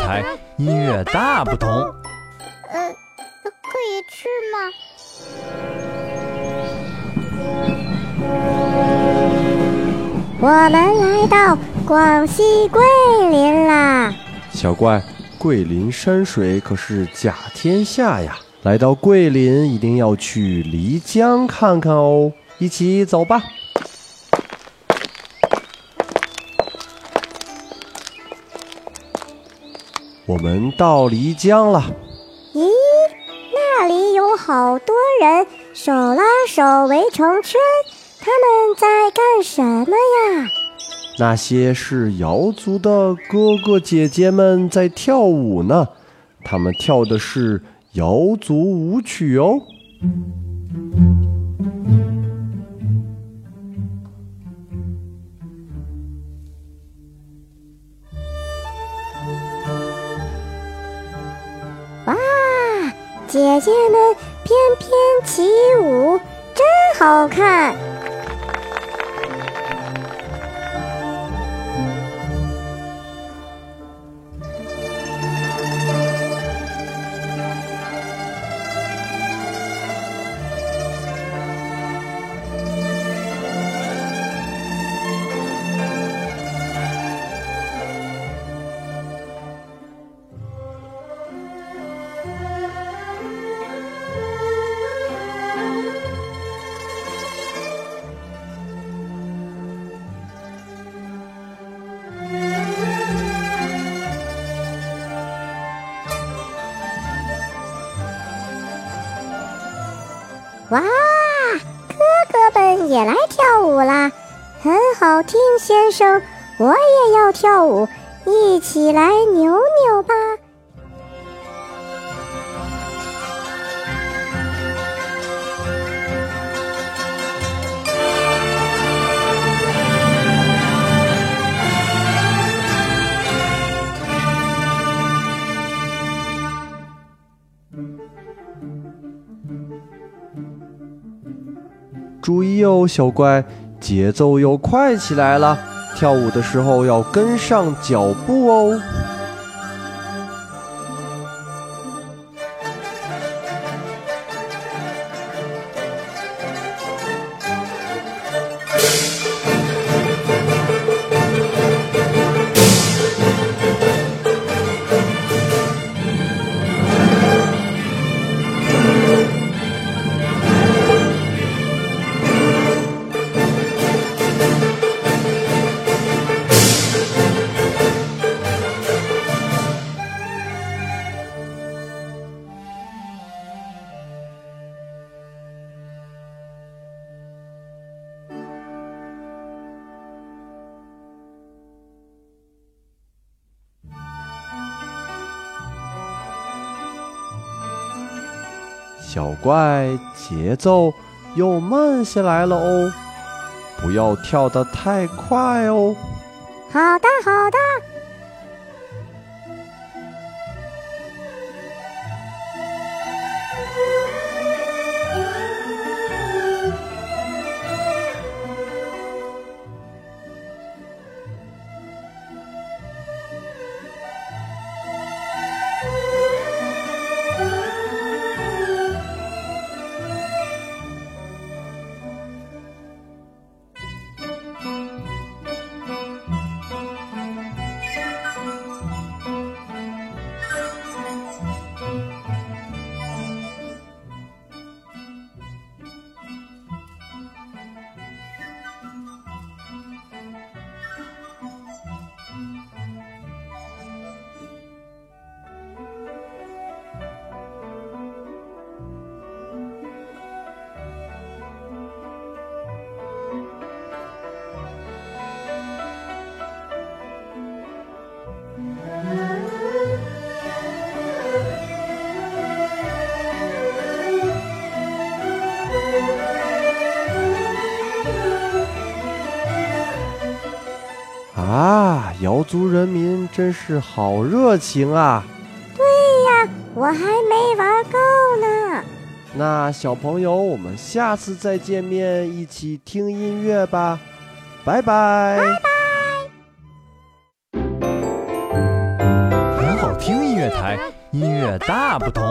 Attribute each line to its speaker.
Speaker 1: 台音乐大不同。
Speaker 2: 呃，可以吃吗？我们来到广西桂林啦！
Speaker 3: 小怪，桂林山水可是甲天下呀！来到桂林一定要去漓江看看哦，一起走吧。我们到漓江了。
Speaker 2: 咦，那里有好多人手拉手围成圈，他们在干什么呀？
Speaker 3: 那些是瑶族的哥哥姐姐们在跳舞呢，他们跳的是瑶族舞曲哦。
Speaker 2: 姐姐们翩翩起舞，真好看！哇，哥哥们也来跳舞啦，很好听，先生，我也要跳舞，一起来扭扭吧。
Speaker 3: 注意哦，小怪，节奏要快起来了，跳舞的时候要跟上脚步哦。小怪，节奏又慢下来了哦，不要跳得太快哦。
Speaker 2: 好的，好的。
Speaker 3: 啊，瑶族人民真是好热情啊！
Speaker 2: 对呀，我还没玩够呢。
Speaker 3: 那小朋友，我们下次再见面，一起听音乐吧，拜拜。
Speaker 2: 拜拜。
Speaker 1: 很好听音
Speaker 3: 乐台，音乐大不同。